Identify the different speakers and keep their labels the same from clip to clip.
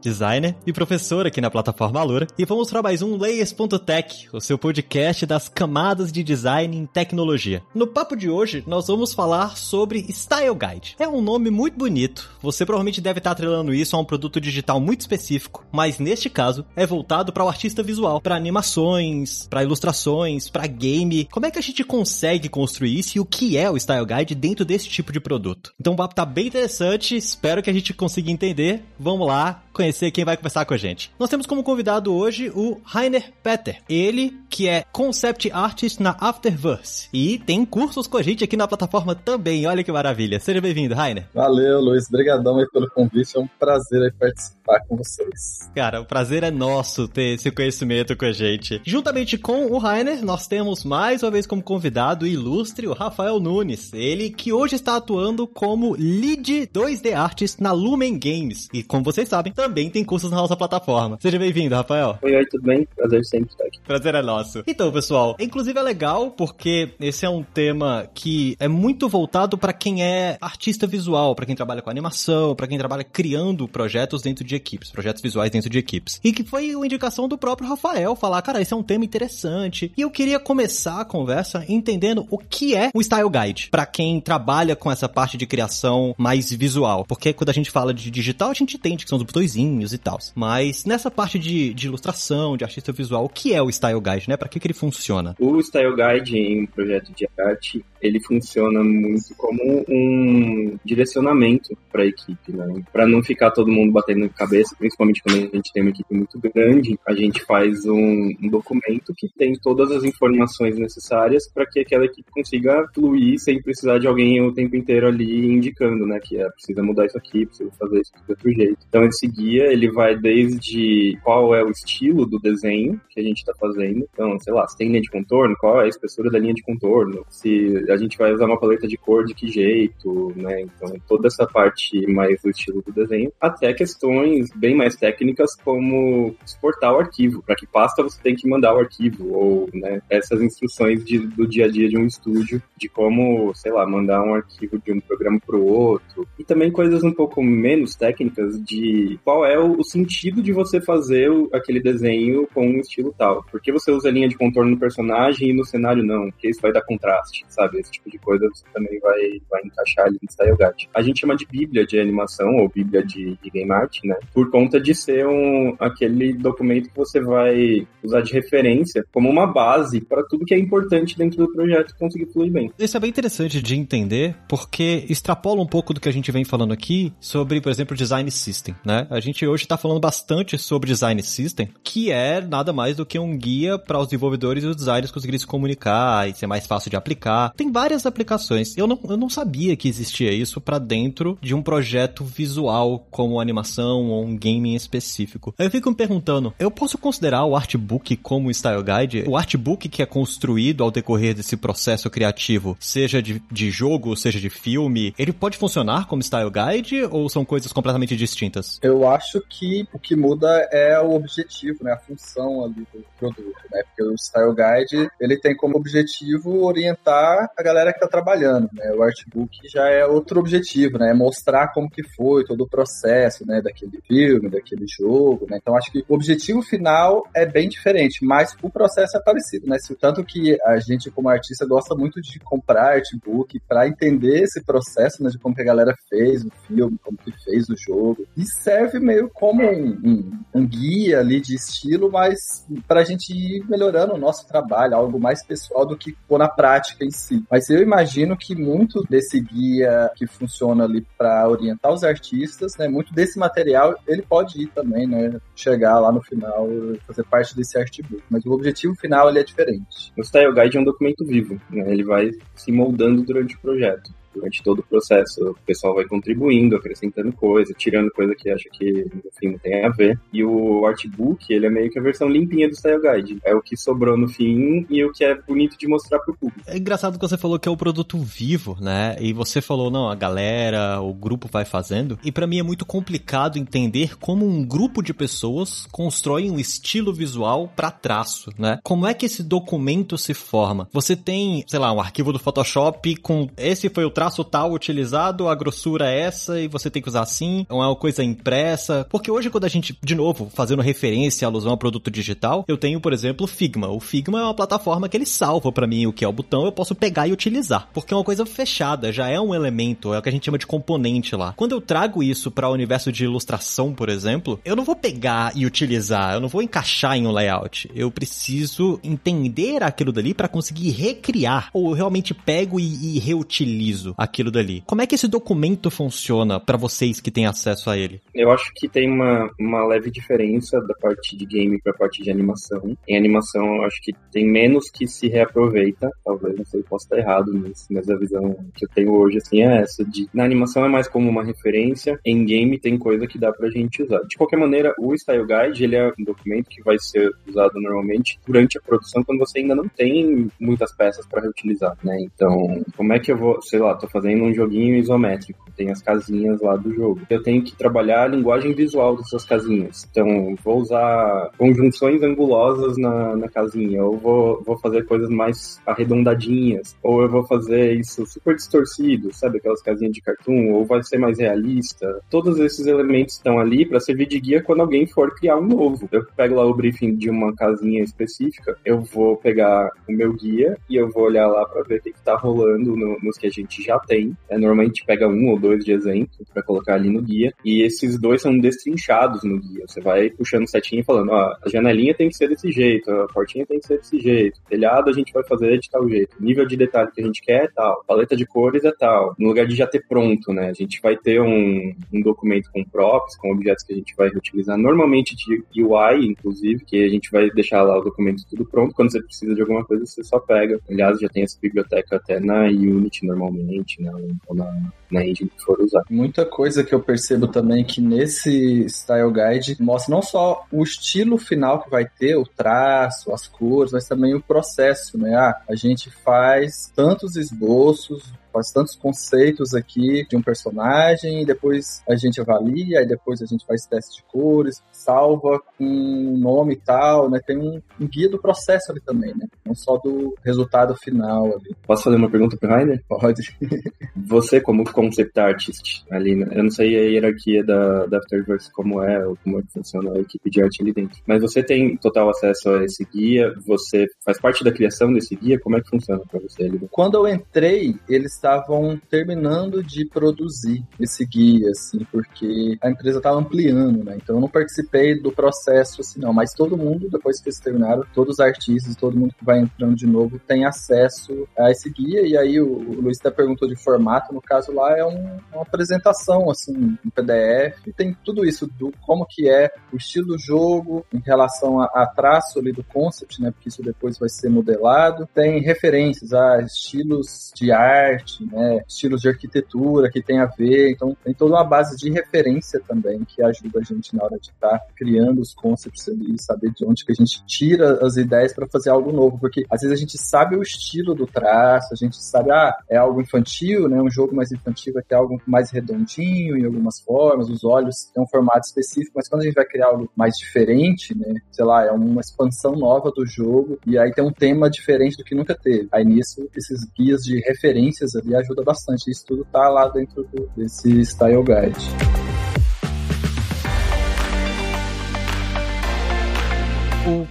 Speaker 1: designer e professor aqui na plataforma Alura, e vamos para mais um Layers.tech, o seu podcast das camadas de design em tecnologia. No papo de hoje, nós vamos falar sobre Style Guide. É um nome muito bonito, você provavelmente deve estar atrelando isso a um produto digital muito específico, mas neste caso é voltado para o artista visual, para animações, para ilustrações, para game. Como é que a gente consegue construir isso e o que é o Style Guide dentro desse tipo de produto? Então o papo tá bem interessante, espero que a gente consiga entender. Vamos lá, conhecer quem vai conversar com a gente. Nós temos como convidado hoje o Rainer Peter. Ele que é Concept Artist na Afterverse. E tem cursos com a gente aqui na plataforma também. Olha que maravilha. Seja bem-vindo, Rainer.
Speaker 2: Valeu, Luiz. Obrigadão aí pelo convite. É um prazer aí participar com vocês.
Speaker 1: Cara, o prazer é nosso ter esse conhecimento com a gente. Juntamente com o Rainer, nós temos mais uma vez como convidado ilustre o Rafael Nunes. Ele que hoje está atuando como Lead 2D Artist na Lumen Games. E como vocês sabem, também tem cursos na nossa plataforma. Seja bem-vindo, Rafael.
Speaker 3: Oi, oi, tudo bem? Prazer sempre estar aqui.
Speaker 1: Prazer é nosso. Então, pessoal, inclusive é legal porque esse é um tema que é muito voltado para quem é artista visual, para quem trabalha com animação, para quem trabalha criando projetos dentro de equipes, projetos visuais dentro de equipes. E que foi uma indicação do próprio Rafael falar, cara, esse é um tema interessante. E eu queria começar a conversa entendendo o que é um style guide para quem trabalha com essa parte de criação mais visual, porque quando a gente fala de digital, a gente entende que são os botõezinhos e tal. Mas nessa parte de, de ilustração, de artista visual, o que é o Style Guide, né? Para que, que ele funciona?
Speaker 3: O Style Guide em um projeto de arte, ele funciona muito como um direcionamento para a equipe, né? Para não ficar todo mundo batendo na cabeça, principalmente quando a gente tem uma equipe muito grande, a gente faz um, um documento que tem todas as informações necessárias para que aquela equipe consiga fluir sem precisar de alguém o tempo inteiro ali indicando, né? Que é, precisa mudar isso aqui, precisa fazer isso de outro jeito. Então esse guia, ele vai desde qual é o estilo do desenho que a gente está fazendo. Então, sei lá, se tem linha de contorno, qual é a espessura da linha de contorno, se a gente vai usar uma paleta de cor de que jeito, né? Então, toda essa parte mais do estilo do desenho, até questões bem mais técnicas como exportar o arquivo, para que pasta você tem que mandar o arquivo, ou, né, essas instruções de, do dia a dia de um estúdio, de como, sei lá, mandar um arquivo de um programa para o outro, e também coisas um pouco menos técnicas de qual é o, o sentido de você fazer o, aquele desenho com um estilo tal. Por que você usa linha de contorno no personagem e no cenário não? Porque isso vai dar contraste, sabe? Esse tipo de coisa você também vai, vai encaixar ali no Style Guide. A gente chama de bíblia de animação ou bíblia de, de game art, né? Por conta de ser um, aquele documento que você vai usar de referência como uma base para tudo que é importante dentro do projeto conseguir fluir bem.
Speaker 1: Isso é bem interessante de entender, porque extrapola um pouco do que a gente vem falando aqui sobre, por exemplo, design system, né? A gente hoje está falando bastante sobre design system, que é nada mais do que um guia para os desenvolvedores e os designers conseguirem se comunicar e ser mais fácil de aplicar. Tem várias aplicações. Eu não, eu não sabia que existia isso para dentro de um projeto visual, como animação ou um game em específico. Aí eu fico me perguntando, eu posso considerar o artbook como style guide? O artbook que é construído ao decorrer desse processo criativo, seja de, de jogo, seja de filme, ele pode funcionar como style guide ou são coisas completamente distintas?
Speaker 2: Eu acho que o que muda é o objetivo, né? A função ali do produto, né? Porque o Style Guide, ele tem como objetivo orientar a galera que está trabalhando, né? O Artbook já é outro objetivo, né? É mostrar como que foi todo o processo, né? Daquele filme, daquele jogo, né? Então acho que o objetivo final é bem diferente, mas o processo é parecido, né? Tanto que a gente, como artista, gosta muito de comprar Artbook para entender esse processo, né? De como que a galera fez o filme, como que fez o jogo. E serve meio como um, um, um guia ali de estilo, mas para a gente ir melhorando o nosso trabalho, algo mais pessoal do que pôr na prática em si. Mas eu imagino que muito desse guia que funciona ali para orientar os artistas, né, muito desse material, ele pode ir também, né, chegar lá no final, fazer parte desse artbook. Mas o objetivo final ele é diferente.
Speaker 3: O Style Guide é um documento vivo, né, ele vai se moldando durante o projeto. Durante todo o processo. O pessoal vai contribuindo, acrescentando coisa, tirando coisa que acha que, enfim, não tem a ver. E o artbook, ele é meio que a versão limpinha do Style Guide. É o que sobrou no fim e o que é bonito de mostrar pro público.
Speaker 1: É engraçado que você falou que é o produto vivo, né? E você falou, não, a galera, o grupo vai fazendo. E para mim é muito complicado entender como um grupo de pessoas constrói um estilo visual para traço, né? Como é que esse documento se forma? Você tem, sei lá, um arquivo do Photoshop com esse foi o traço tal utilizado, a grossura é essa e você tem que usar assim, ou é uma coisa impressa. Porque hoje quando a gente, de novo, fazendo referência, alusão a produto digital, eu tenho, por exemplo, Figma. O Figma é uma plataforma que ele salva para mim o que é o botão, eu posso pegar e utilizar, porque é uma coisa fechada, já é um elemento, é o que a gente chama de componente lá. Quando eu trago isso para o universo de ilustração, por exemplo, eu não vou pegar e utilizar, eu não vou encaixar em um layout. Eu preciso entender aquilo dali para conseguir recriar, ou eu realmente pego e, e reutilizo aquilo dali. Como é que esse documento funciona para vocês que têm acesso a ele?
Speaker 3: Eu acho que tem uma, uma leve diferença da parte de game para a parte de animação. Em animação, eu acho que tem menos que se reaproveita, talvez, não sei, posso estar errado nisso, mas a visão que eu tenho hoje, assim, é essa de, na animação é mais como uma referência, em game tem coisa que dá pra gente usar. De qualquer maneira, o Style Guide, ele é um documento que vai ser usado normalmente durante a produção, quando você ainda não tem muitas peças para reutilizar, né? Então, como é que eu vou, sei lá, tô fazendo um joguinho isométrico, tem as casinhas lá do jogo. Eu tenho que trabalhar a linguagem visual dessas casinhas. Então, vou usar conjunções angulosas na, na casinha, ou vou, vou fazer coisas mais arredondadinhas, ou eu vou fazer isso super distorcido, sabe? Aquelas casinhas de cartoon, ou vai ser mais realista. Todos esses elementos estão ali para servir de guia quando alguém for criar um novo. Eu pego lá o briefing de uma casinha específica, eu vou pegar o meu guia e eu vou olhar lá para ver o que, está rolando no, nos que a gente já tem. É, normalmente pega um ou dois de exemplo para colocar ali no guia, e esses dois são destrinchados no guia. Você vai puxando setinha e falando, ó, a janelinha tem que ser desse jeito, a portinha tem que ser desse jeito, o telhado a gente vai fazer de tal jeito, nível de detalhe que a gente quer é tal, paleta de cores é tal. No lugar de já ter pronto, né? A gente vai ter um, um documento com props, com objetos que a gente vai utilizar normalmente de UI, inclusive, que a gente vai deixar lá o documento tudo pronto. Quando você precisa de alguma coisa, você só pega. Aliás, já tem essa biblioteca até na Unity normalmente, né? Ou na, na engine que for usar.
Speaker 2: Muita coisa que eu percebo também que nesse Style Guide mostra não só o estilo final que vai ter, o traço, as cores, mas também o processo, né? Ah, a gente faz tantos esboços, faz tantos conceitos aqui de um personagem, e depois a gente avalia, e depois a gente faz teste de cores, salva com nome e tal, né? Tem um, um, guia do processo ali também, né? Não só do resultado final ali.
Speaker 3: Posso fazer uma pergunta pro Rainer?
Speaker 2: Pode.
Speaker 3: Você, como concept artist ali, né? Eu não sei a hierarquia da, da Afterverse como é, ou como é que funciona a equipe de arte ali dentro. Mas você tem total acesso a esse guia? Você faz parte da criação desse guia? Como é que funciona para você ali?
Speaker 2: Quando eu entrei, eles estavam terminando de produzir esse guia, assim, porque a empresa estava ampliando, né? Então eu não participei do processo, assim, não. Mas todo mundo, depois que eles terminaram, todos os artistas, todo mundo que vai entrando de novo tem acesso a esse guia. E aí o, o Luiz até perguntou de formato, no caso lá é um, uma apresentação, assim, um PDF. Tem tudo isso do como que é o estilo do jogo em relação a, a traço ali do concept, né? Porque isso depois vai ser modelado. Tem referências a estilos de arte, arte, né, estilos de arquitetura que tem a ver. Então, tem toda uma base de referência também que ajuda a gente na hora de estar tá criando os conceitos ali, saber de onde que a gente tira as ideias para fazer algo novo, porque às vezes a gente sabe o estilo do traço, a gente sabe, ah, é algo infantil, né, um jogo mais infantil vai ter algo mais redondinho em algumas formas, os olhos têm um formato específico, mas quando a gente vai criar algo mais diferente, né, sei lá, é uma expansão nova do jogo e aí tem um tema diferente do que nunca teve. Aí nisso, esses guias de referências ali ajuda bastante. Isso tudo tá lá dentro do, desse Style Guide.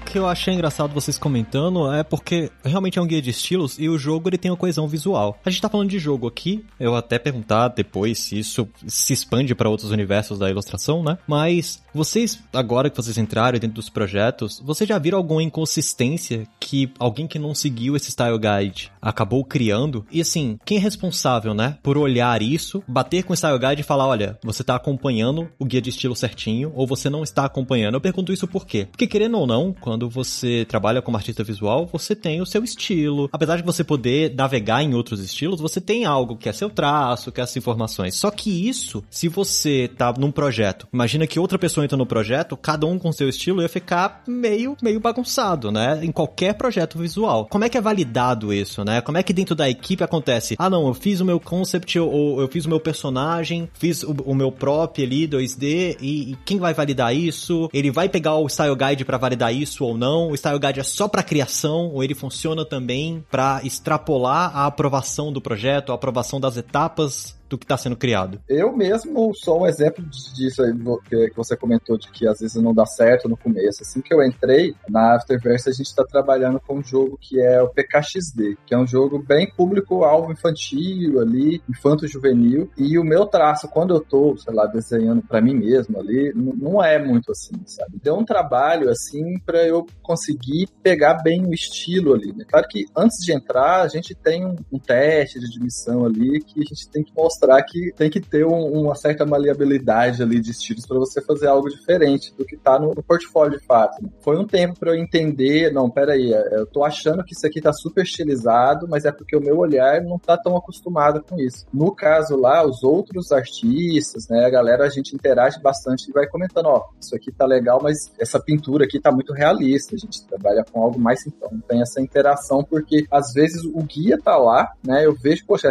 Speaker 1: Que eu achei engraçado vocês comentando é porque realmente é um guia de estilos e o jogo ele tem uma coesão visual. A gente tá falando de jogo aqui, eu até perguntar depois se isso se expande para outros universos da ilustração, né? Mas vocês, agora que vocês entraram dentro dos projetos, vocês já viram alguma inconsistência que alguém que não seguiu esse style guide acabou criando? E assim, quem é responsável, né, por olhar isso, bater com o style guide e falar, olha, você tá acompanhando o guia de estilo certinho ou você não está acompanhando? Eu pergunto isso por quê? Porque querendo ou não, quando quando você trabalha como artista visual, você tem o seu estilo. Apesar de você poder navegar em outros estilos, você tem algo que é seu traço, que é as informações. Só que isso, se você tá num projeto, imagina que outra pessoa entra no projeto, cada um com seu estilo ia ficar meio, meio bagunçado, né? Em qualquer projeto visual. Como é que é validado isso, né? Como é que dentro da equipe acontece? Ah, não, eu fiz o meu concept, ou eu fiz o meu personagem, fiz o, o meu prop ali, 2D, e, e, quem vai validar isso? Ele vai pegar o Style Guide para validar isso ou não? O Style Guide é só para criação, ou ele funciona também para extrapolar a aprovação do projeto, a aprovação das etapas do que está sendo criado.
Speaker 2: Eu mesmo sou um exemplo disso aí que você comentou de que às vezes não dá certo no começo. Assim que eu entrei na Afterverse, a gente está trabalhando com um jogo que é o PKXD, que é um jogo bem público-alvo infantil ali, infanto-juvenil. E o meu traço, quando eu tô, sei lá, desenhando para mim mesmo ali, não é muito assim, sabe? Deu um trabalho assim para eu conseguir pegar bem o estilo ali. Né? Claro que antes de entrar, a gente tem um, um teste de admissão ali que a gente tem que mostrar mostrar que tem que ter um, uma certa maleabilidade ali de estilos para você fazer algo diferente do que tá no, no portfólio de fato. Né? Foi um tempo para eu entender, não, peraí, é, eu tô achando que isso aqui tá super estilizado, mas é porque o meu olhar não tá tão acostumado com isso. No caso lá, os outros artistas, né, a galera, a gente interage bastante e vai comentando, ó, isso aqui tá legal, mas essa pintura aqui tá muito realista, a gente trabalha com algo mais então, tem essa interação porque às vezes o guia tá lá, né, eu vejo, poxa,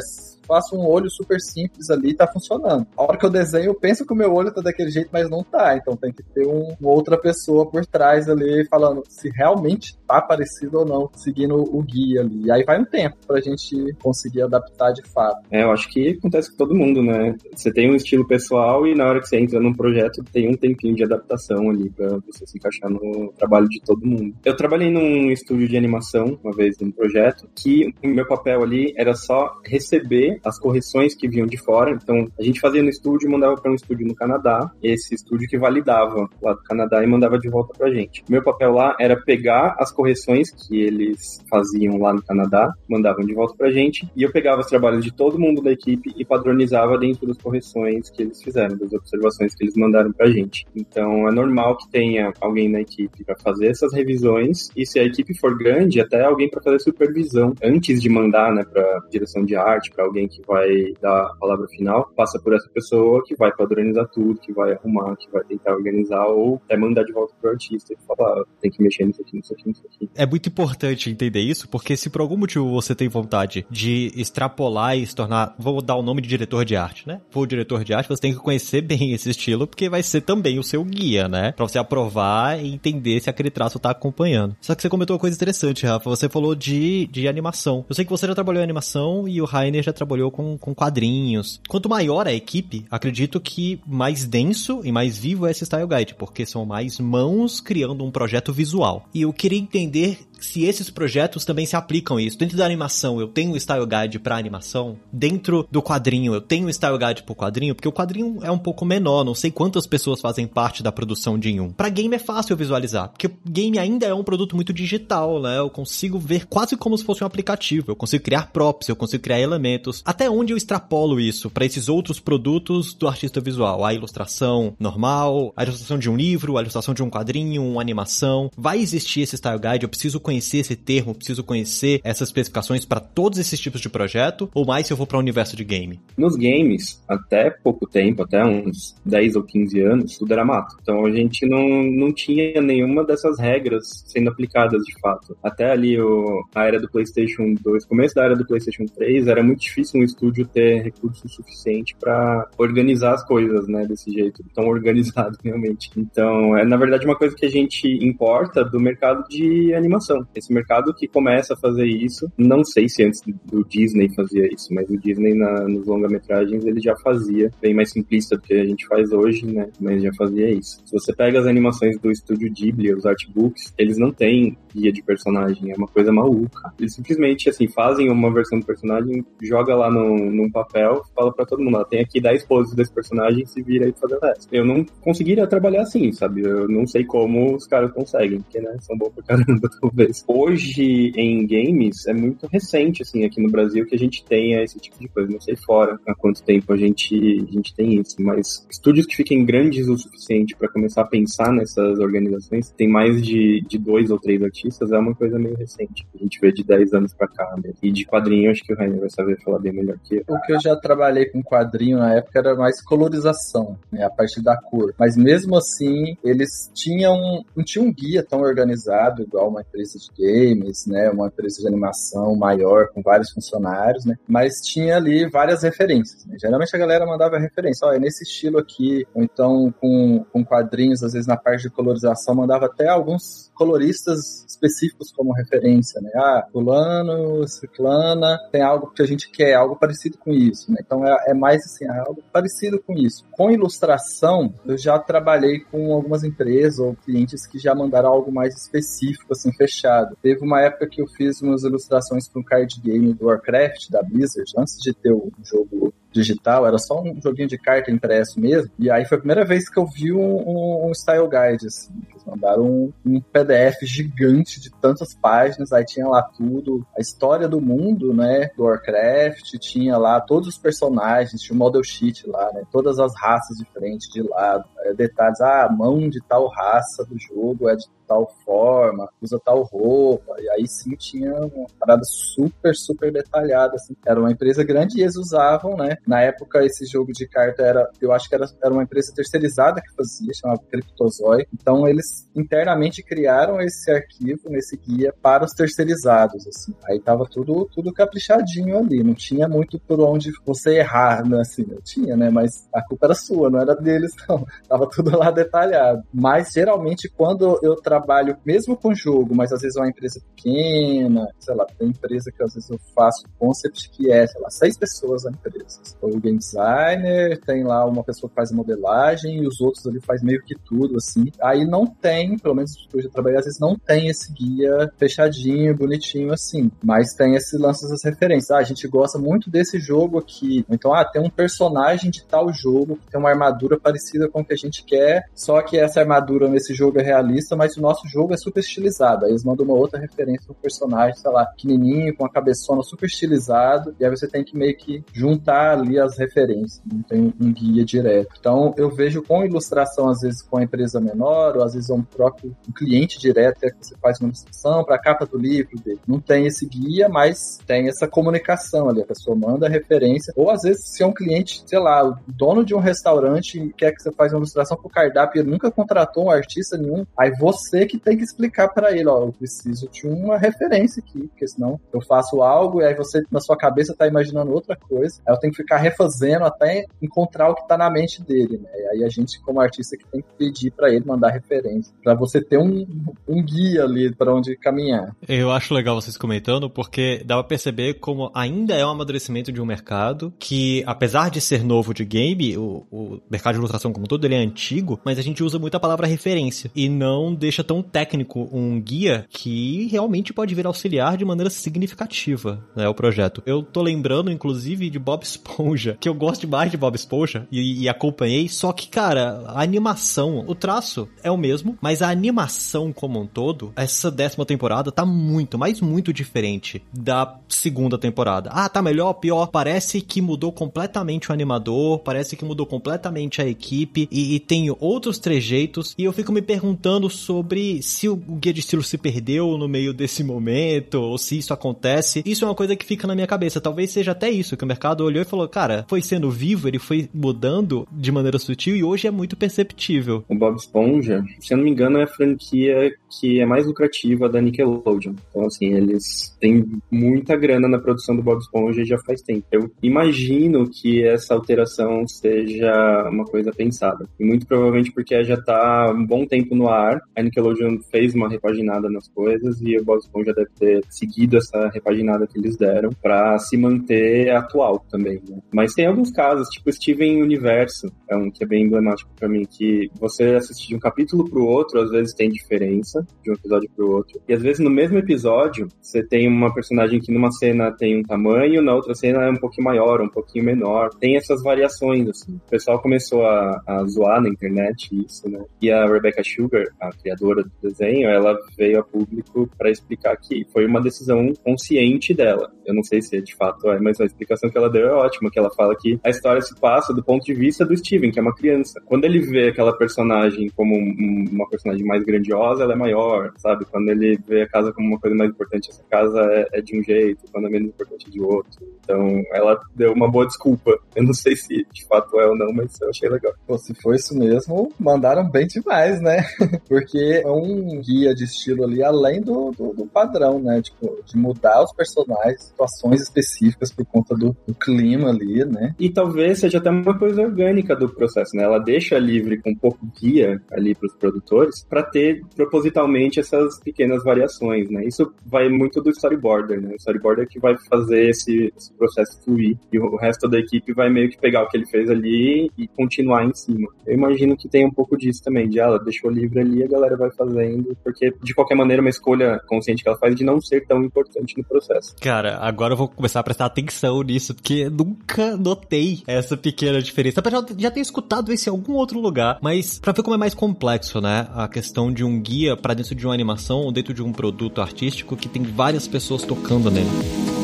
Speaker 2: faço um olho super simples ali e tá funcionando. A hora que eu desenho, eu penso que o meu olho tá daquele jeito, mas não tá. Então tem que ter um, uma outra pessoa por trás ali falando se realmente tá parecido ou não, seguindo o guia ali. E aí vai um tempo pra gente conseguir adaptar de fato.
Speaker 3: É, eu acho que acontece com todo mundo, né? Você tem um estilo pessoal e na hora que você entra num projeto, tem um tempinho de adaptação ali pra você se encaixar no trabalho de todo mundo. Eu trabalhei num estúdio de animação, uma vez num projeto, que o meu papel ali era só receber as correções que vinham de fora. Então, a gente fazia no estúdio mandava para um estúdio no Canadá, esse estúdio que validava lá do Canadá e mandava de volta pra gente. Meu papel lá era pegar as correções que eles faziam lá no Canadá, mandavam de volta pra gente, e eu pegava os trabalhos de todo mundo da equipe e padronizava dentro das correções que eles fizeram, das observações que eles mandaram pra gente. Então, é normal que tenha alguém na equipe para fazer essas revisões, e se a equipe for grande, até alguém para fazer supervisão antes de mandar, né, para direção de arte, para alguém que vai dar a palavra final, passa por essa pessoa que vai padronizar tudo, que vai arrumar, que vai tentar organizar ou até mandar de volta pro artista e falar, tem que mexer nisso aqui, nisso aqui, nisso aqui.
Speaker 1: É muito importante entender isso, porque se por algum motivo você tem vontade de extrapolar e se tornar, vou dar o nome de diretor de arte, né? For diretor de arte, você tem que conhecer bem esse estilo, porque vai ser também o seu guia, né? Pra você aprovar e entender se aquele traço tá acompanhando. Só que você comentou uma coisa interessante, Rafa. Você falou de, de animação. Eu sei que você já trabalhou em animação e o Rainer já trabalhou trabalhou com, com quadrinhos. Quanto maior a equipe, acredito que mais denso e mais vivo é esse Style Guide, porque são mais mãos criando um projeto visual. E eu queria entender se esses projetos também se aplicam a isso. Dentro da animação, eu tenho o Style Guide para animação. Dentro do quadrinho, eu tenho o Style Guide pro quadrinho, porque o quadrinho é um pouco menor, não sei quantas pessoas fazem parte da produção de um. Para game é fácil visualizar, porque game ainda é um produto muito digital, né? Eu consigo ver quase como se fosse um aplicativo. Eu consigo criar props, eu consigo criar elementos. Até onde eu extrapolo isso para esses outros produtos do artista visual? A ilustração normal, a ilustração de um livro, a ilustração de um quadrinho, uma animação. Vai existir esse Style Guide, eu preciso conhecer esse termo, preciso conhecer essas especificações para todos esses tipos de projeto, ou mais se eu for para o universo de game?
Speaker 3: Nos games, até pouco tempo, até uns 10 ou 15 anos, tudo era mato. Então a gente não, não tinha nenhuma dessas regras sendo aplicadas de fato. Até ali o, a era do PlayStation 2, começo da era do PlayStation 3, era muito difícil um estúdio ter recurso suficiente para organizar as coisas, né, desse jeito, tão organizado realmente. Então, é na verdade uma coisa que a gente importa do mercado de animação esse mercado que começa a fazer isso, não sei se antes do Disney fazia isso, mas o Disney na, nos longa-metragens ele já fazia, bem mais simplista do que a gente faz hoje, né? Mas já fazia isso. Se você pega as animações do estúdio Ghibli, os artbooks, eles não têm guia de personagem, é uma coisa maluca. Eles simplesmente, assim, fazem uma versão do personagem, joga lá num, num papel, fala para todo mundo, ó, tem aqui 10 poses desse personagem, se vira aí pra fazer o resto. Eu não conseguiria trabalhar assim, sabe? Eu não sei como os caras conseguem, porque, né, são bons pra caramba, talvez. Hoje, em games, é muito recente, assim, aqui no Brasil, que a gente tenha esse tipo de coisa. Não sei fora há quanto tempo a gente, a gente tem isso, mas estúdios que fiquem grandes o suficiente para começar a pensar nessas organizações, tem mais de, de dois ou três artistas, é uma coisa meio recente. A gente vê de 10 anos pra cá mesmo. E de quadrinho, acho que o Rainer vai saber falar bem melhor que eu.
Speaker 2: O que eu já trabalhei com quadrinho na época era mais colorização, né, a partir da cor. Mas mesmo assim, eles tinham, não tinham um guia tão organizado, igual uma empresa de games, né, uma empresa de animação maior, com vários funcionários, né, mas tinha ali várias referências. Né. Geralmente a galera mandava referência, ó, é nesse estilo aqui, ou então com, com quadrinhos, às vezes na parte de colorização, mandava até alguns coloristas específicos como referência, né? Ah, fulano, ciclana, tem algo que a gente quer, algo parecido com isso, né? Então é, é mais assim, é algo parecido com isso. Com ilustração, eu já trabalhei com algumas empresas ou clientes que já mandaram algo mais específico, assim, fechado. Teve uma época que eu fiz umas ilustrações para um card game do Warcraft, da Blizzard, antes de ter o jogo digital, era só um joguinho de carta impresso mesmo. E aí foi a primeira vez que eu vi um, um, um style guide, assim. Eles mandaram um, um, PDF gigante de tantas páginas, aí tinha lá tudo, a história do mundo, né, do Warcraft, tinha lá todos os personagens, tinha o model sheet lá, né, todas as raças de frente, de lado, é, detalhes, ah, a mão de tal raça do jogo é de tal forma, usa tal roupa, e aí sim tinha uma parada super, super detalhada, assim. Era uma empresa grande e eles usavam, né? Na época, esse jogo de carta era, eu acho que era, era uma empresa terceirizada que fazia, chamava Cryptozoic. Então, eles internamente criaram esse arquivo, nesse guia, para os terceirizados, assim. Aí tava tudo, tudo caprichadinho ali, não tinha muito por onde você errar, né? Assim, eu tinha, né? Mas a culpa era sua, não era deles, não. Tava tudo lá detalhado. Mas, geralmente, quando eu trabalho mesmo com jogo, mas às vezes é uma empresa pequena, sei lá, tem empresa que às vezes eu faço concept que é, sei lá, seis pessoas na empresa. O game designer, tem lá uma pessoa que faz modelagem e os outros ali faz meio que tudo, assim. Aí não tem, pelo menos eu já trabalhei, às vezes não tem esse guia fechadinho, bonitinho, assim. Mas tem esse lance das referências. Ah, a gente gosta muito desse jogo aqui. Então, ah, tem um personagem de tal jogo que tem uma armadura parecida com o que a gente quer, só que essa armadura nesse jogo é realista, mas o nosso jogo é super estilizado. Aí eles mandam uma outra referência pro personagem, sei lá, pequenininho, com a cabeçona super estilizado, e aí você tem que meio que juntar ali as referências, não tem um guia direto. Então eu vejo com ilustração, às vezes com a empresa menor, ou às vezes é um próprio um cliente direto, é que você faz uma ilustração para a capa do livro dele. Não tem esse guia, mas tem essa comunicação ali, a pessoa manda a referência, ou às vezes se é um cliente, sei lá, o dono de um restaurante quer que você faça uma ilustração pro cardápio, ele nunca contratou um artista nenhum, aí você que tem que explicar para ele, ó, eu preciso de uma referência aqui, porque senão eu faço algo e aí você na sua cabeça tá imaginando outra coisa, aí eu tenho que ficar refazendo até encontrar o que tá na mente dele, né? E aí a gente como artista que tem que pedir para ele mandar referência, para você ter um, um guia ali para onde caminhar.
Speaker 1: Eu acho legal vocês comentando porque dá pra perceber como ainda é um amadurecimento de um mercado que, apesar de ser novo de game, o, o mercado de ilustração como todo ele é antigo, mas a gente usa muito a palavra referência e não deixa tão técnico um guia que realmente pode vir auxiliar de maneira significativa, né, o projeto. Eu tô lembrando, inclusive, de Bob Esponja, que eu gosto demais de Bob Esponja e, e acompanhei, só que, cara, a animação, o traço é o mesmo, mas a animação como um todo, essa décima temporada tá muito, mas muito diferente da segunda temporada. Ah, tá melhor, pior? Parece que mudou completamente o animador, parece que mudou completamente a equipe e, e tem outros trejeitos e eu fico me perguntando sobre se o guia de estilo se perdeu no meio desse momento, ou se isso acontece. Isso é uma coisa que fica na minha cabeça. Talvez seja até isso, que o mercado olhou e falou, cara, foi sendo vivo, ele foi mudando de maneira sutil e hoje é muito perceptível.
Speaker 3: O Bob Esponja, se eu não me engano, é a franquia que é mais lucrativa da Nickelodeon. Então, assim, eles têm muita grana na produção do Bob Esponja já faz tempo. Eu imagino que essa alteração seja uma coisa pensada. E muito provavelmente porque já tá um bom tempo no ar. A Nickelodeon fez uma repaginada nas coisas e o Bob Esponja deve ter seguido essa repaginada que eles deram para se manter atual também, né? Mas tem alguns casos, tipo Steven Universo, é um que é bem emblemático para mim, que você assiste de um capítulo pro outro, às vezes tem diferença de um episódio pro outro. E às vezes no mesmo episódio, você tem uma personagem que numa cena tem um tamanho, na outra cena é um pouquinho maior, um pouquinho menor. Tem essas variações, assim. O pessoal começou a, a zoar na internet isso, né? E a Rebecca Sugar, a criadora do desenho, ela veio a público para explicar que foi uma decisão consciente dela. Eu não sei se de fato é, mas a explicação que ela deu é ótima, que ela fala que a história se passa do ponto de vista do Steven, que é uma criança. Quando ele vê aquela personagem como um, uma personagem mais grandiosa, ela é maior, sabe? Quando ele vê a casa como uma coisa mais importante, essa casa é, é de um jeito, quando é menos importante é de outro. Então, ela deu uma boa desculpa. Eu não sei se de fato é ou não, mas eu achei legal.
Speaker 2: Pô, se foi isso mesmo, mandaram bem demais, né? Porque é um guia de estilo ali além do, do, do padrão, né? Tipo, de mudar os personagens, situações específicas por conta do, do, clima ali, né?
Speaker 3: E talvez seja até uma coisa orgânica do processo, né? Ela deixa livre com um pouco guia ali para os produtores para ter propositalmente essas pequenas variações, né? Isso vai muito do storyboarder, né? O storyboarder que vai fazer esse, esse processo fluir e o resto da equipe vai meio que pegar o que ele fez ali e continuar em cima. Eu imagino que tem um pouco disso também, de ah, ela deixou livre ali, a galera vai fazendo, porque de qualquer maneira uma escolha consciente que ela faz de não ser tão importante no processo.
Speaker 1: Cara, agora eu vou começar a prestar atenção nisso, porque nunca notei essa pequena diferença. Já, já tenho escutado isso em algum outro lugar, mas pra ver como é mais complexo, né? A questão de um guia para dentro de uma animação ou dentro de um produto artístico que tem várias pessoas tocando nele.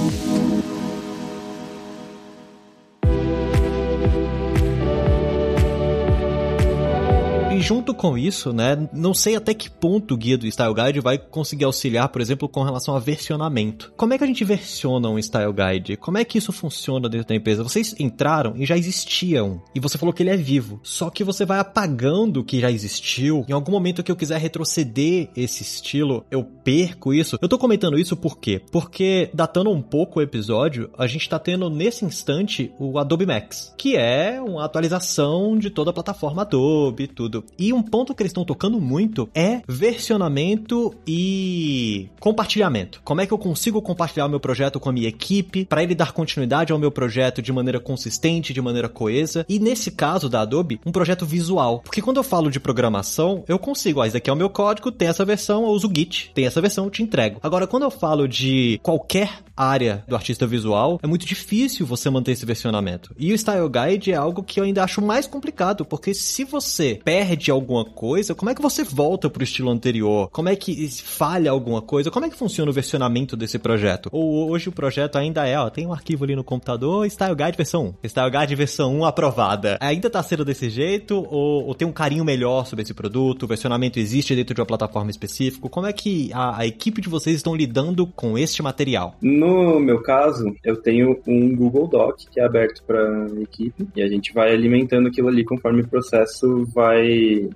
Speaker 1: Junto com isso, né, não sei até que ponto o guia do Style Guide vai conseguir auxiliar, por exemplo, com relação a versionamento. Como é que a gente versiona um Style Guide? Como é que isso funciona dentro da empresa? Vocês entraram e já existiam, e você falou que ele é vivo. Só que você vai apagando o que já existiu. Em algum momento que eu quiser retroceder esse estilo, eu perco isso. Eu tô comentando isso por quê? Porque, datando um pouco o episódio, a gente tá tendo nesse instante o Adobe Max, que é uma atualização de toda a plataforma Adobe e tudo. E um ponto que eles estão tocando muito é versionamento e compartilhamento. Como é que eu consigo compartilhar o meu projeto com a minha equipe para ele dar continuidade ao meu projeto de maneira consistente, de maneira coesa. E nesse caso da Adobe, um projeto visual. Porque quando eu falo de programação, eu consigo, ah, esse aqui é o meu código, tem essa versão, eu uso o Git, tem essa versão, eu te entrego. Agora, quando eu falo de qualquer área do artista visual, é muito difícil você manter esse versionamento. E o Style Guide é algo que eu ainda acho mais complicado, porque se você perde alguma coisa, como é que você volta pro estilo anterior? Como é que falha alguma coisa? Como é que funciona o versionamento desse projeto? Ou hoje o projeto ainda é, ó, tem um arquivo ali no computador, Style Guide versão 1. Style Guide versão 1 aprovada. Ainda tá sendo desse jeito ou, ou tem um carinho melhor sobre esse produto? O versionamento existe dentro de uma plataforma específica? Como é que a, a equipe de vocês estão lidando com este material?
Speaker 3: No meu caso, eu tenho um Google Doc que é aberto para equipe e a gente vai alimentando aquilo ali conforme o processo vai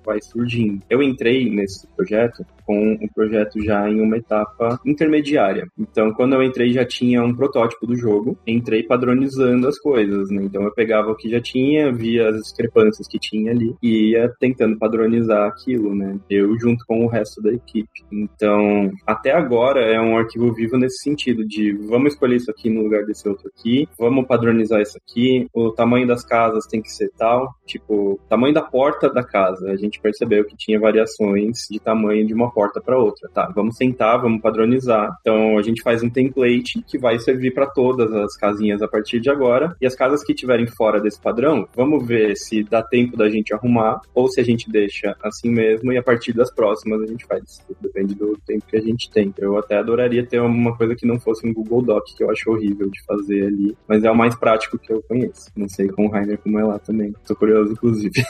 Speaker 3: vai surgindo. Eu entrei nesse projeto com o projeto já em uma etapa intermediária. Então, quando eu entrei, já tinha um protótipo do jogo, entrei padronizando as coisas, né? Então, eu pegava o que já tinha, via as discrepâncias que tinha ali e ia tentando padronizar aquilo, né? Eu junto com o resto da equipe. Então, até agora é um arquivo vivo nesse sentido de vamos escolher isso aqui no lugar desse outro aqui, vamos padronizar isso aqui, o tamanho das casas tem que ser tal, tipo, tamanho da porta da casa. A gente percebeu que tinha variações de tamanho de uma porta para outra, tá? Vamos sentar, vamos padronizar. Então a gente faz um template que vai servir para todas as casinhas a partir de agora. E as casas que estiverem fora desse padrão, vamos ver se dá tempo da gente arrumar ou se a gente deixa assim mesmo e a partir das próximas a gente faz. Depende do tempo que a gente tem. Eu até adoraria ter uma coisa que não fosse um Google Doc, que eu acho horrível de fazer ali, mas é o mais prático que eu conheço. Não sei com o Rainer como é lá também. Tô curioso, inclusive.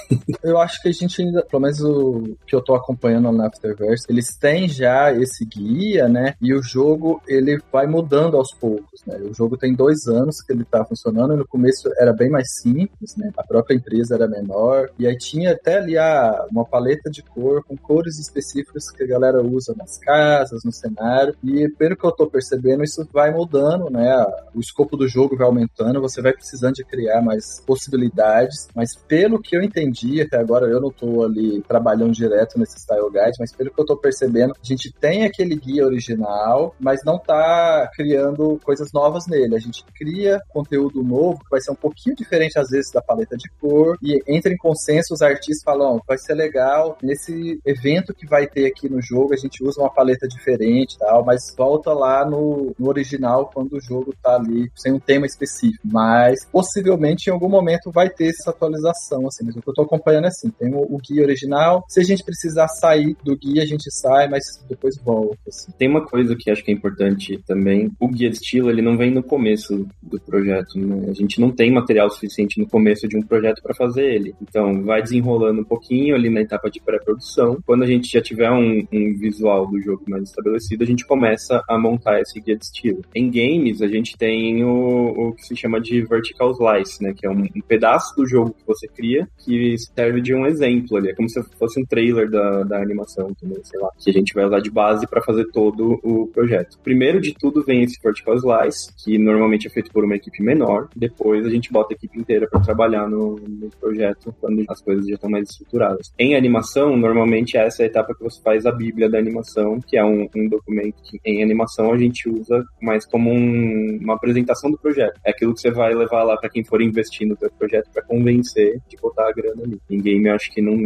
Speaker 2: Eu acho que a gente ainda, pelo menos o que eu tô acompanhando na Afterverse, eles têm já esse guia, né? E o jogo, ele vai mudando aos poucos, né? O jogo tem dois anos que ele tá funcionando, e no começo era bem mais simples, né? A própria empresa era menor, e aí tinha até ali a, uma paleta de cor, com cores específicas que a galera usa nas casas, no cenário, e pelo que eu tô percebendo, isso vai mudando, né? O escopo do jogo vai aumentando, você vai precisando de criar mais possibilidades, mas pelo que eu entendi, até agora eu não tô ali trabalhando direto nesse Style Guide, mas pelo que eu tô percebendo, a gente tem aquele guia original, mas não tá criando coisas novas nele. A gente cria conteúdo novo, que vai ser um pouquinho diferente às vezes da paleta de cor, e entra em consenso os artistas falam, vai ser legal, nesse evento que vai ter aqui no jogo, a gente usa uma paleta diferente tal, mas volta lá no, no original quando o jogo tá ali sem um tema específico. Mas possivelmente em algum momento vai ter essa atualização, assim, mas o que eu tô acompanhando é assim, tem o, o guia original, se a gente precisar sair do guia, a gente sai, mas depois volta. Assim.
Speaker 3: Tem uma coisa que acho que é importante também, o guia de estilo, ele não vem no começo do projeto, né? A gente não tem material suficiente no começo de um projeto para fazer ele. Então, vai desenrolando um pouquinho ali na etapa de pré-produção. Quando a gente já tiver um, um visual do jogo mais estabelecido, a gente começa a montar esse guia de estilo. Em games, a gente tem o, o que se chama de vertical slice, né? Que é um, um, pedaço do jogo que você cria que serve de um exemplo ali. É como se fosse um trailer da, da animação também, sei lá. Que a gente vai usar de base para fazer todo o projeto. Primeiro de tudo vem esse vertical slice, que normalmente é feito por uma equipe menor. Depois a gente bota a equipe inteira para trabalhar no, no projeto quando as coisas já estão mais estruturadas. Em animação, normalmente essa é a etapa que você faz a bíblia da animação, que é um, um documento que em animação a gente usa mais como um, uma apresentação do projeto. É aquilo que você vai levar lá para quem for investir no teu projeto para convencer de botar a grana ali. Em game, acho que não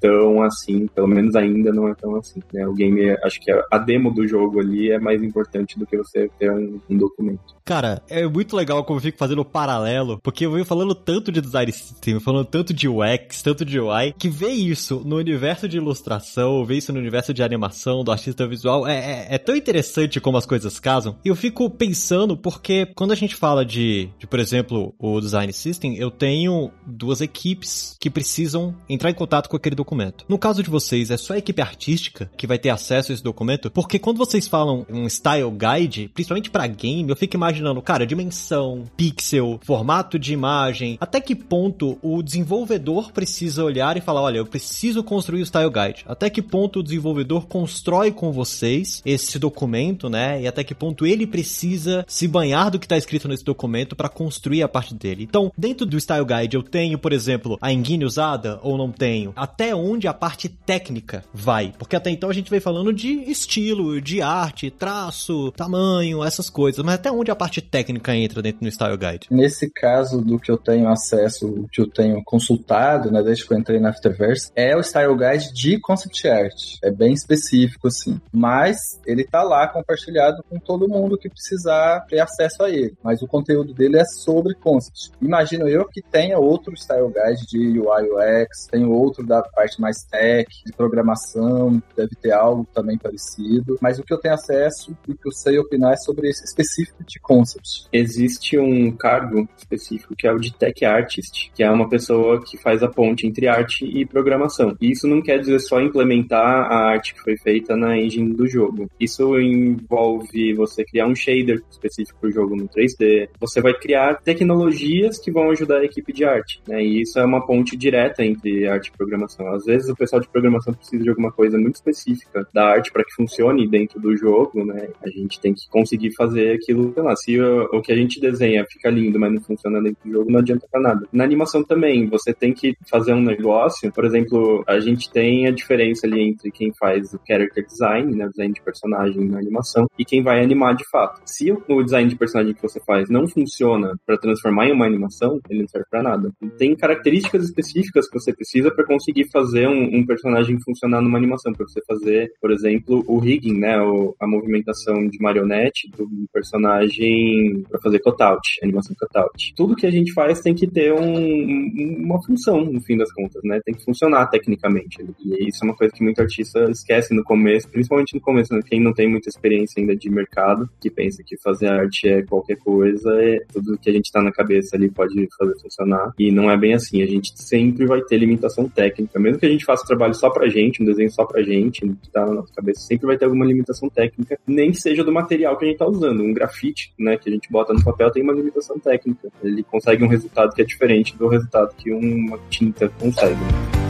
Speaker 3: tão assim, pelo menos ainda não é tão assim. Né? O game, acho que a demo do jogo ali é mais importante do que você ter um, um documento.
Speaker 1: Cara, é muito legal como eu fico fazendo o paralelo, porque eu venho falando tanto de design system, falando tanto de UX, tanto de UI, que ver isso no universo de ilustração, ver isso no universo de animação, do artista visual, é, é, é tão interessante como as coisas casam. E eu fico pensando, porque quando a gente fala de, de, por exemplo, o design system, eu tenho duas equipes que precisam entrar em contato com aquele documento. No caso de vocês, é só a equipe artística que vai ter acesso a esse documento, porque quando vocês falam um style guide, principalmente para game, eu fico imaginando cara, dimensão, pixel, formato de imagem, até que ponto o desenvolvedor precisa olhar e falar, olha, eu preciso construir o Style Guide. Até que ponto o desenvolvedor constrói com vocês esse documento, né? E até que ponto ele precisa se banhar do que está escrito nesse documento para construir a parte dele. Então, dentro do Style Guide, eu tenho, por exemplo, a engine usada ou não tenho? Até onde a parte técnica vai? Porque até então a gente vem falando de estilo, de arte, traço, tamanho, essas coisas, mas até onde a parte técnica entra dentro do Style Guide?
Speaker 2: Nesse caso do que eu tenho acesso, que eu tenho consultado, né, desde que eu entrei na Afterverse, é o Style Guide de Concept Art. É bem específico, assim. Mas ele tá lá compartilhado com todo mundo que precisar ter acesso a ele. Mas o conteúdo dele é sobre Concept. Imagino eu que tenha outro Style Guide de UI UX, tem outro da parte mais tech, de programação, deve ter algo também parecido. Mas o que eu tenho acesso e o que eu sei opinar é sobre esse específico de Concept
Speaker 3: Existe um cargo específico que é o de Tech Artist, que é uma pessoa que faz a ponte entre arte e programação. E isso não quer dizer só implementar a arte que foi feita na engine do jogo. Isso envolve você criar um shader específico para o jogo no 3D. Você vai criar tecnologias que vão ajudar a equipe de arte. Né? E isso é uma ponte direta entre arte programação. Às vezes o pessoal de programação precisa de alguma coisa muito específica da arte para que funcione dentro do jogo. Né? A gente tem que conseguir fazer aquilo, lá, se o, o, que a gente desenha fica lindo, mas não funciona dentro do jogo, não adianta pra nada. Na animação também, você tem que fazer um negócio, por exemplo, a gente tem a diferença ali entre quem faz o character design, né, design de personagem na animação, e quem vai animar de fato. Se o, o design de personagem que você faz não funciona para transformar em uma animação, ele não serve para nada. Tem características específicas que você precisa para conseguir fazer um, um, personagem funcionar numa animação, para você fazer, por exemplo, o rigging, né, o, a movimentação de marionete do personagem para fazer cutout, animação cutout. Tudo que a gente faz tem que ter um, uma função, no fim das contas, né? Tem que funcionar tecnicamente. E isso é uma coisa que muito artista esquece no começo, principalmente no começo, né? quem não tem muita experiência ainda de mercado, que pensa que fazer arte é qualquer coisa, é tudo que a gente tá na cabeça ali pode fazer funcionar. E não é bem assim. A gente sempre vai ter limitação técnica. Mesmo que a gente faça trabalho só pra gente, um desenho só pra gente, que tá na nossa cabeça, sempre vai ter alguma limitação técnica, nem seja do material que a gente tá usando. Um grafite, né, que a gente bota no papel tem uma limitação técnica. Ele consegue um resultado que é diferente do resultado que uma tinta consegue.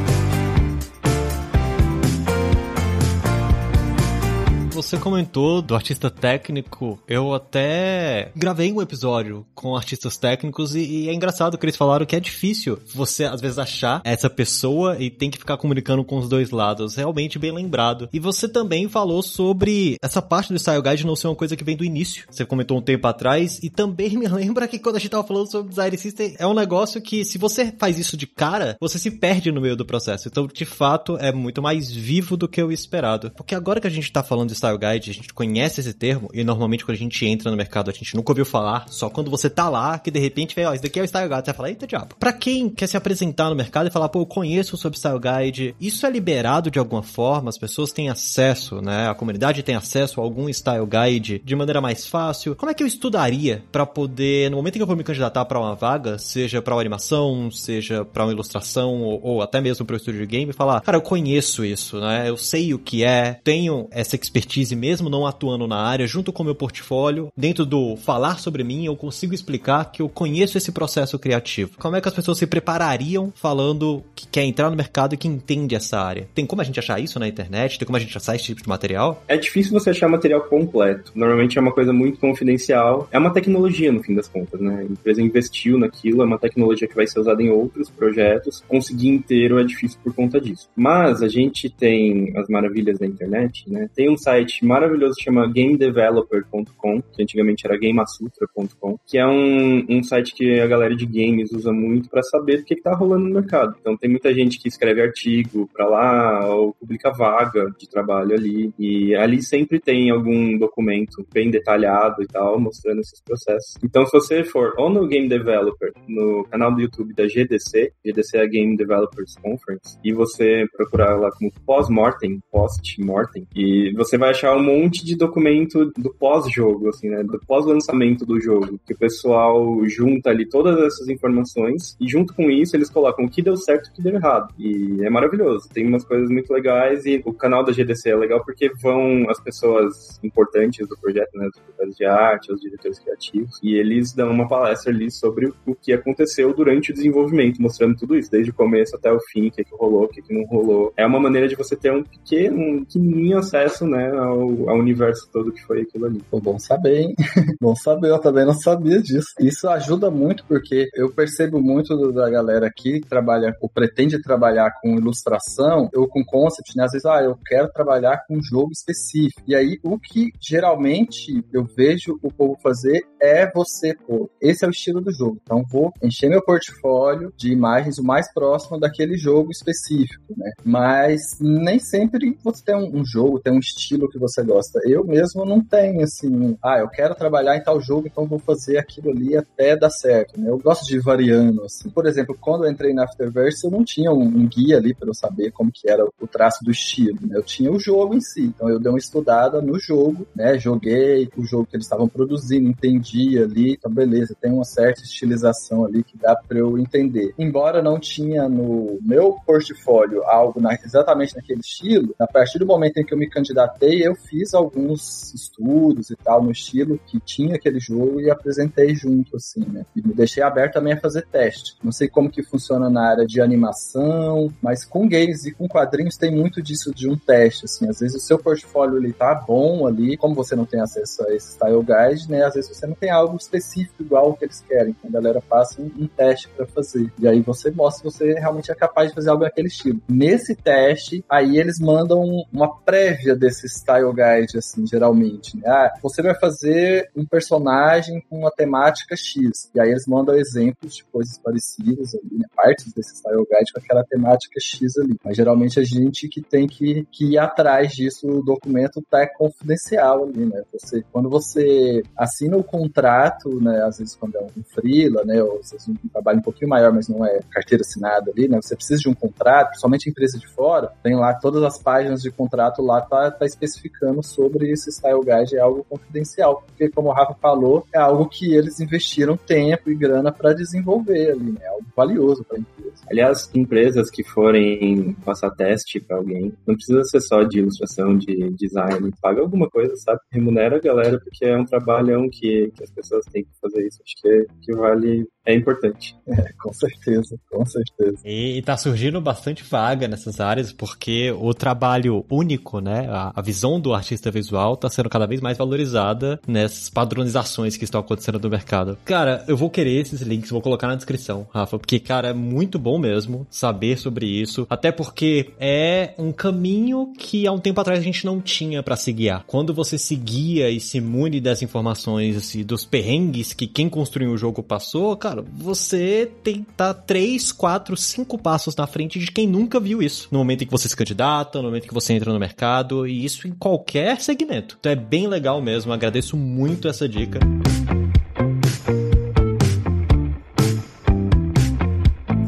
Speaker 1: Você comentou do artista técnico, eu até gravei um episódio com artistas técnicos e, e, é engraçado que eles falaram que é difícil você, às vezes, achar essa pessoa e tem que ficar comunicando com os dois lados. Realmente bem lembrado. E você também falou sobre essa parte do Style Guide não ser uma coisa que vem do início. Você comentou um tempo atrás e também me lembra que quando a gente tava falando sobre Design System, é um negócio que se você faz isso de cara, você se perde no meio do processo. Então, de fato, é muito mais vivo do que o esperado. Porque agora que a gente tá falando de Style Style Guide, a gente conhece esse termo e normalmente quando a gente entra no mercado a gente nunca ouviu falar, só quando você tá lá que de repente vem, ó, isso daqui é o Style Guide, você vai falar, eita diabo. Pra quem quer se apresentar no mercado e falar, pô, eu conheço sobre Style Guide, isso é liberado de alguma forma? As pessoas têm acesso, né? A comunidade tem acesso a algum Style Guide de maneira mais fácil? Como é que eu estudaria para poder, no momento em que eu vou me candidatar para uma vaga, seja para uma animação, seja para uma ilustração ou, ou até mesmo para estúdio de game, falar, cara, eu conheço isso, né? Eu sei o que é, tenho essa expertise expertise mesmo não atuando na área, junto com o meu portfólio, dentro do falar sobre mim, eu consigo explicar que eu conheço esse processo criativo. Como é que as pessoas se preparariam falando que quer entrar no mercado e que entende essa área? Tem como a gente achar isso na internet? Tem como a gente achar esse tipo de material?
Speaker 3: É difícil você achar material completo. Normalmente é uma coisa muito confidencial. É uma tecnologia, no fim das contas, né? A empresa investiu naquilo, é uma tecnologia que vai ser usada em outros projetos. Conseguir inteiro é difícil por conta disso. Mas a gente tem as maravilhas da internet, né? Tem um site site maravilhoso que chama gamedeveloper.com, que antigamente era gamasutra.com, que é um, um site que a galera de games usa muito para saber o que, está rolando no mercado. Então tem muita gente que escreve artigo para lá ou publica vaga de trabalho ali e ali sempre tem algum documento bem detalhado e tal mostrando esses processos. Então se você for ou no Game Developer, no canal do YouTube da GDC, GDC é a Game Developers Conference, e você procurar lá como pós-mortem, post-mortem, e você vai achar um monte de documento do pós-jogo, assim, né? Do pós-lançamento do jogo. Que o pessoal junta ali todas essas informações e junto com isso eles colocam o que deu certo e o que deu errado. E é maravilhoso. Tem umas coisas muito legais e o canal da GDC é legal porque vão as pessoas importantes do projeto, né? Os diretores de arte, os diretores criativos, e eles dão uma palestra ali sobre o que aconteceu durante o desenvolvimento, mostrando tudo isso, desde o começo até o fim, o que, que rolou, o que, que não rolou. É uma maneira de você ter um pequeno, um pequenininho acesso, né, ao, ao universo todo que foi aquilo ali.
Speaker 2: Pô, bom saber, hein? bom saber, eu também não sabia disso. Isso ajuda muito porque eu percebo muito da galera que trabalha ou pretende trabalhar com ilustração ou com concept, né? Às vezes, ah, eu quero trabalhar com um jogo específico. E aí, o que geralmente eu vejo o povo fazer é você, pô, esse é o estilo do jogo. Então, vou encher meu portfólio de imagens o mais próximo daquele jogo específico, né? Mas nem sempre você tem um, um jogo, tem um estilo que você gosta. Eu mesmo não tenho assim, ah, eu quero trabalhar em tal jogo, então vou fazer aquilo ali até dar certo. Né? Eu gosto de ir variando. Assim. Por exemplo, quando eu entrei na Afterverse, eu não tinha um guia ali para eu saber como que era o traço do estilo. Né? Eu tinha o jogo em si. Então eu dei uma estudada no jogo, né? Joguei o jogo que eles estavam produzindo, entendi ali, então beleza, tem uma certa estilização ali que dá para eu entender. Embora não tinha no meu portfólio algo na, exatamente naquele estilo, a partir do momento em que eu me candidatei eu fiz alguns estudos e tal no estilo que tinha aquele jogo e apresentei junto, assim, né? E me deixei aberto também a fazer teste. Não sei como que funciona na área de animação, mas com games e com quadrinhos tem muito disso de um teste, assim. Às vezes o seu portfólio ele tá bom ali, como você não tem acesso a esse style guide, né? Às vezes você não tem algo específico igual o que eles querem. Então a galera passa um, um teste para fazer. E aí você mostra se você realmente é capaz de fazer algo naquele estilo. Nesse teste, aí eles mandam uma prévia desse style guide, assim, geralmente. Né? Ah, você vai fazer um personagem com uma temática X. E aí eles mandam exemplos de coisas parecidas ali, né? Partes desse style guide com aquela temática X ali. Mas geralmente a gente que tem que, que ir atrás disso, o documento tá confidencial ali, né? Você, quando você assina o contrato, né? Às vezes quando é um freela, né? Ou às vezes um trabalho um pouquinho maior, mas não é carteira assinada ali, né? Você precisa de um contrato, principalmente empresa de fora, tem lá todas as páginas de contrato lá, tá, tá sobre esse Style Guide é algo confidencial, porque como o Rafa falou, é algo que eles investiram tempo e grana para desenvolver ali, né? É algo valioso para a empresa.
Speaker 3: Aliás, empresas que forem passar teste para alguém, não precisa ser só de ilustração, de design, paga alguma coisa, sabe? Remunera a galera, porque é um trabalhão que, que as pessoas têm que fazer isso. Acho que, que vale é importante.
Speaker 2: É, com certeza, com certeza.
Speaker 1: E, e tá surgindo bastante vaga nessas áreas, porque o trabalho único, né, a, a, visão do artista visual tá sendo cada vez mais valorizada nessas padronizações que estão acontecendo no mercado. Cara, eu vou querer esses links, vou colocar na descrição, Rafa, porque, cara, é muito bom mesmo saber sobre isso, até porque é um caminho que há um tempo atrás a gente não tinha para se guiar. Quando você se guia e se imune das informações e dos perrengues que quem construiu o jogo passou, cara, cara, você tem tá três, quatro, cinco passos na frente de quem nunca viu isso. No momento em que você se candidata, no momento em que você entra no mercado, e isso em qualquer segmento. Então é bem legal mesmo, agradeço muito essa dica.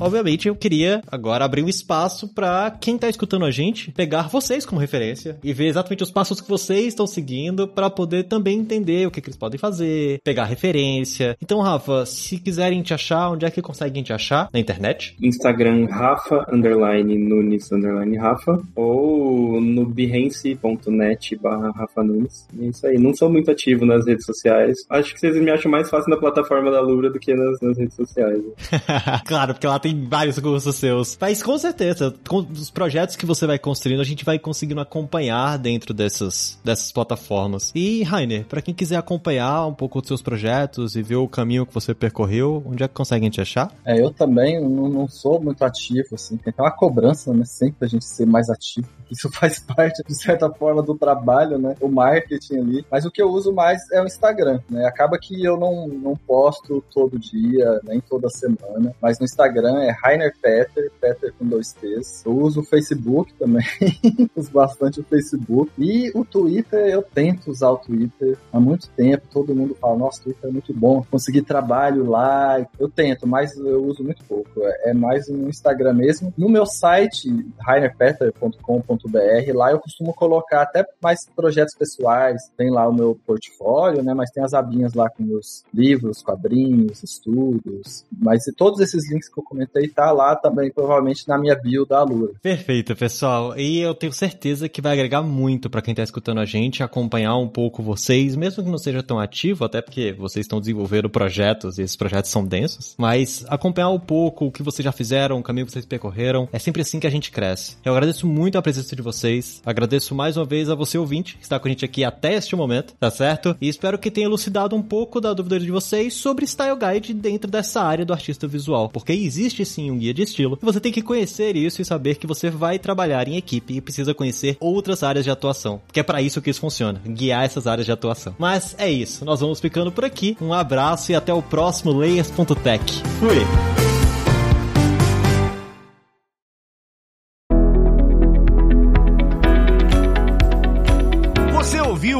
Speaker 1: Obviamente, eu queria agora abrir um espaço para quem tá escutando a gente pegar vocês como referência e ver exatamente os passos que vocês estão seguindo para poder também entender o que, que, eles podem fazer, pegar referência. Então, Rafa, se quiserem te achar, onde é que conseguem te achar? Na internet?
Speaker 3: Instagram Rafa underline Nunes underline Rafa ou no behance.net barra Rafa Nunes. É isso aí. Não sou muito ativo nas redes sociais. Acho que vocês me acham mais fácil na plataforma da Lura do que nas, nas redes sociais.
Speaker 1: claro, porque lá tem tem vários cursos seus. Mas com certeza, com os projetos que você vai construindo, a gente vai conseguindo acompanhar dentro dessas, dessas plataformas. E, Rainer, para quem quiser acompanhar um pouco dos seus projetos e ver o caminho que você percorreu, onde é que conseguem te achar?
Speaker 2: É, eu também não, não sou muito ativo, assim. Tem aquela cobrança, né? Sempre a gente ser mais ativo. Isso faz parte, de certa forma, do trabalho, né? O marketing ali. Mas o que eu uso mais é o Instagram, né? Acaba que eu não, não posto todo dia, nem toda semana. Mas no Instagram é Rainer Peter, Peter com dois T's. Eu uso o Facebook também, uso bastante o Facebook. E o Twitter, eu tento usar o Twitter há muito tempo. Todo mundo fala, nossa, o Twitter é muito bom. Consegui trabalho lá. Eu tento, mas eu uso muito pouco. É mais no Instagram mesmo. No meu site, rainerpeter.com.br, lá eu costumo colocar até mais projetos pessoais. Tem lá o meu portfólio, né? Mas tem as abinhas lá com meus livros, quadrinhos, estudos. Mas todos esses links que eu comentei e tá lá também, provavelmente, na minha bio da Lura.
Speaker 1: Perfeito, pessoal. E eu tenho certeza que vai agregar muito para quem tá escutando a gente, acompanhar um pouco vocês, mesmo que não seja tão ativo, até porque vocês estão desenvolvendo projetos e esses projetos são densos, mas acompanhar um pouco o que vocês já fizeram, o caminho que vocês percorreram, é sempre assim que a gente cresce. Eu agradeço muito a presença de vocês, agradeço mais uma vez a você ouvinte que está com a gente aqui até este momento, tá certo? E espero que tenha elucidado um pouco da dúvida de vocês sobre Style Guide dentro dessa área do artista visual, porque existe sim um guia de estilo. Você tem que conhecer isso e saber que você vai trabalhar em equipe e precisa conhecer outras áreas de atuação. Porque é para isso que isso funciona, guiar essas áreas de atuação. Mas é isso, nós vamos ficando por aqui. Um abraço e até o próximo Layers.tech. Fui!